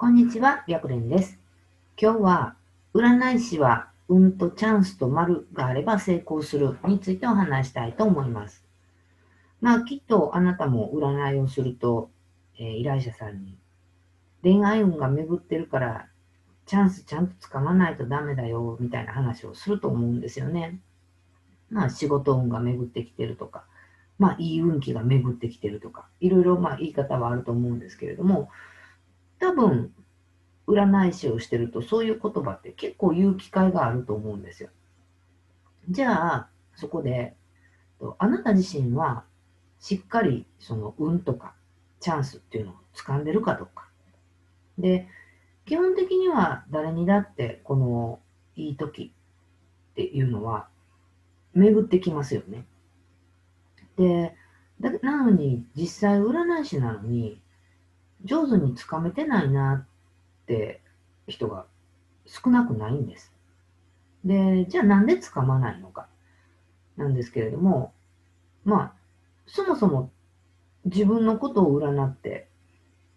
こんにちは、白蓮です。今日は、占い師は運とチャンスと丸があれば成功するについてお話したいと思います。まあ、きっとあなたも占いをすると、えー依頼者さんに、恋愛運が巡ってるから、チャンスちゃんとつかまないとダメだよ、みたいな話をすると思うんですよね。まあ、仕事運が巡ってきてるとか、まあ、いい運気が巡ってきてるとか、いろいろまあ言い方はあると思うんですけれども、多分、占い師をしてるとそういう言葉って結構言う機会があると思うんですよ。じゃあ、そこで、あなた自身はしっかりその運とかチャンスっていうのを掴んでるかどうか。で、基本的には誰にだってこのいい時っていうのは巡ってきますよね。で、なのに実際占い師なのに上手につかめてないなって人が少なくないんです。で、じゃあなんでつかまないのかなんですけれども、まあ、そもそも自分のことを占って、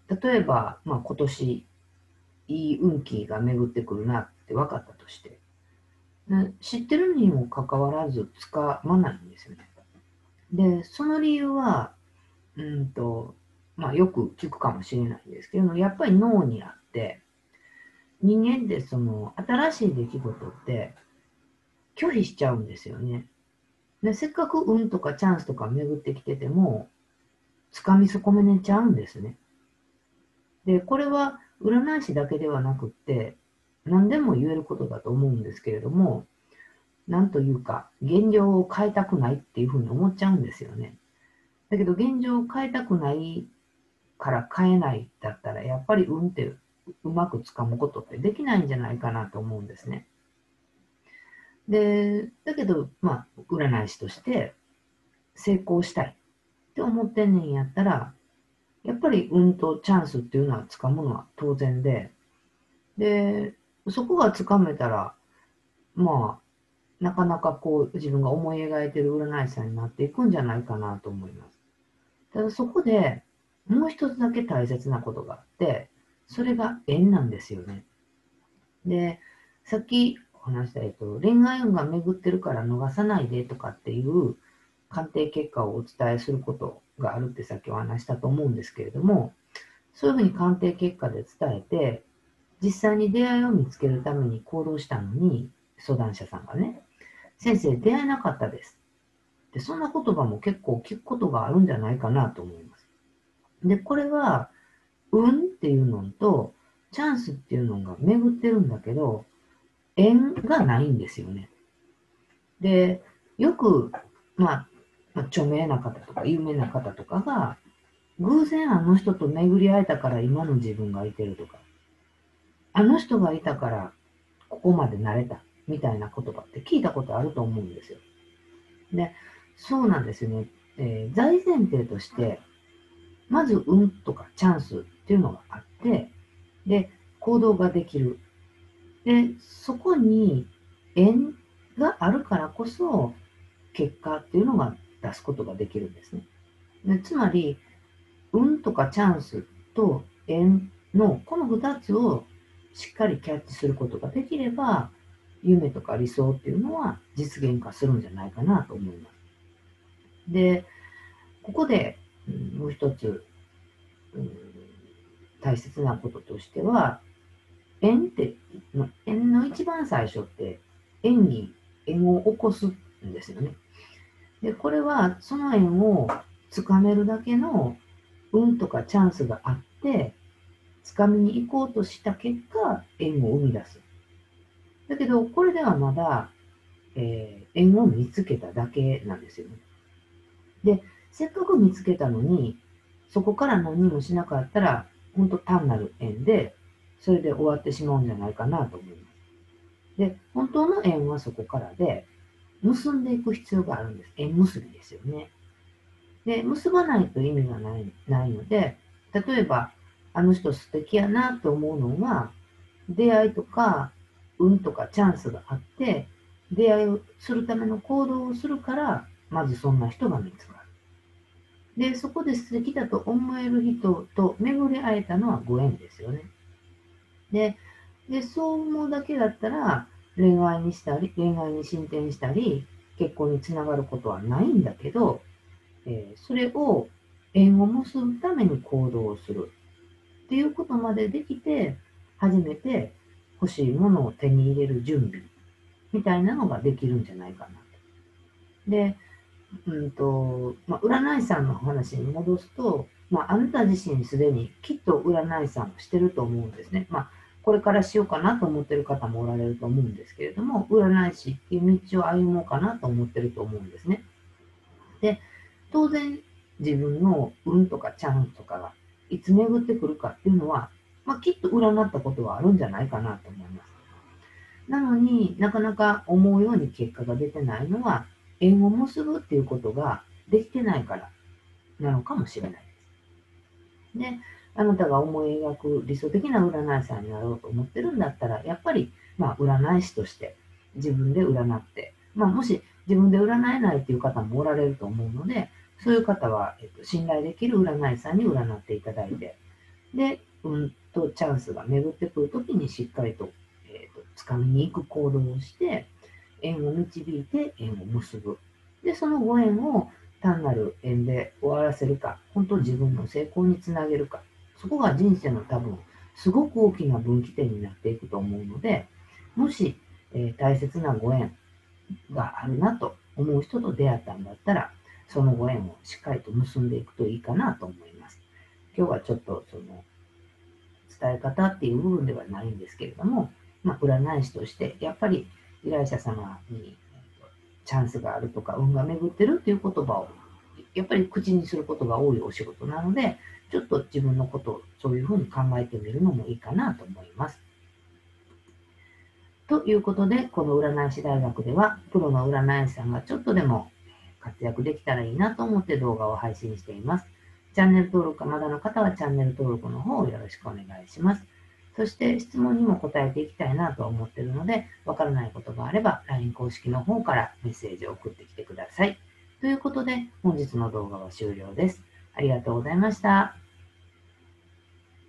例えば、まあ今年いい運気が巡ってくるなって分かったとして、知ってるにもかかわらずつかまないんですよね。で、その理由は、うんと、まあよく聞くかもしれないですけど、やっぱり脳にあって、人間ってその新しい出来事って拒否しちゃうんですよね。で、せっかく運とかチャンスとか巡ってきてても、掴み損ねちゃうんですね。で、これは占い師だけではなくって、何でも言えることだと思うんですけれども、なんというか、現状を変えたくないっていうふうに思っちゃうんですよね。だけど現状を変えたくないから変えないだったら、やっぱり運ってうまくつかむことってできないんじゃないかなと思うんですね。で、だけど、まあ、占い師として成功したいって思ってんねんやったら、やっぱり運とチャンスっていうのはつかむのは当然で、で、そこがつかめたら、まあ、なかなかこう自分が思い描いてる占い師さんになっていくんじゃないかなと思います。ただそこでもう一つだけ大切なことがあって、それが縁なんですよね。で、さっきお話した、えっと、恋愛運が巡ってるから逃さないでとかっていう鑑定結果をお伝えすることがあるってさっきお話したと思うんですけれども、そういうふうに鑑定結果で伝えて、実際に出会いを見つけるために行動したのに、相談者さんがね、先生出会えなかったです。で、そんな言葉も結構聞くことがあるんじゃないかなと思います。で、これは、運っていうのと、チャンスっていうのが巡ってるんだけど、縁がないんですよね。で、よく、まあ、ま著名な方とか有名な方とかが、偶然あの人と巡り会えたから今の自分がいてるとか、あの人がいたからここまでなれたみたいな言葉って聞いたことあると思うんですよ。で、そうなんですよね。えー大前提として、まず運とかチャンスっていうのがあって、で、行動ができる。で、そこに縁があるからこそ、結果っていうのが出すことができるんですね。でつまり、運とかチャンスと縁のこの2つをしっかりキャッチすることができれば、夢とか理想っていうのは実現化するんじゃないかなと思います。で、ここでもう一つ、大切なこととしては、縁って、縁の一番最初って、縁に縁を起こすんですよね。で、これはその縁をつかめるだけの運とかチャンスがあって、つかみに行こうとした結果、縁を生み出す。だけど、これではまだ、えー縁を見つけただけなんですよね。で、せっかく見つけたのに、そこから何もしなかったら、本当単なる縁で、それで終わってしまうんじゃないかなと思います。で、本当の縁はそこからで、結んでいく必要があるんです。縁結びですよね。で、結ばないと意味がないないので、例えば、あの人素敵やなと思うのは、出会いとか、運とかチャンスがあって、出会いをするための行動をするから、まずそんな人が見つかる。で、そこで素敵だと思える人と巡り会えたのはご縁ですよね。で、で、そう思うだけだったら、恋愛にしたり、恋愛に進展したり、結婚につながることはないんだけど、えー、それを縁を結ぶために行動をするっていうことまでできて、初めて欲しいものを手に入れる準備みたいなのができるんじゃないかなと。で、うんと、まあ、占い師さんの話に戻すと、まあ、あなた自身すでにきっと占い師さんをしてると思うんですね。まあ、これからしようかなと思ってる方もおられると思うんですけれども、占い師っていう道を歩もうかなと思ってると思うんですね。で、当然自分の運とかチャンスとかがいつ巡ってくるかっていうのは、まあ、きっと占ったことはあるんじゃないかなと思います。なのになかなか思うように結果が出てないのは、縁を結ぶっていうことができてないからなのかもしれないです。で、あなたが思い描く理想的な占い師さんになろうと思ってるんだったら、やっぱり、まあ、占い師として自分で占って、まあ、もし自分で占えないっていう方もおられると思うので、そういう方は、えっと、信頼できる占い師さんに占っていただいて、で、うんとチャンスが巡ってくるときにしっかりと、えっと、掴みに行く行動をして、縁を導いて縁を結ぶ。で、そのご縁を単なる縁で終わらせるか、本当自分の成功につなげるか、そこが人生の多分、すごく大きな分岐点になっていくと思うので、もし、えー、大切なご縁があるなと思う人と出会ったんだったら、そのご縁をしっかりと結んでいくといいかなと思います。今日はちょっとその伝え方っていう部分ではないんですけれども、まあ、占い師としてやっぱり依頼者様にチャンスがあるとか運が巡ってるっていう言葉をやっぱり口にすることが多いお仕事なので、ちょっと自分のことをそういうふうに考えてみるのもいいかなと思います。ということで、この占い師大学では、プロの占い師さんがちょっとでも活躍できたらいいなと思って動画を配信しています。チャンネル登録がまだの方はチャンネル登録の方をよろしくお願いします。そして質問にも答えていきたいなと思っているので、わからないことがあれば LINE 公式の方からメッセージを送ってきてください。ということで、本日の動画は終了です。ありがとうございました。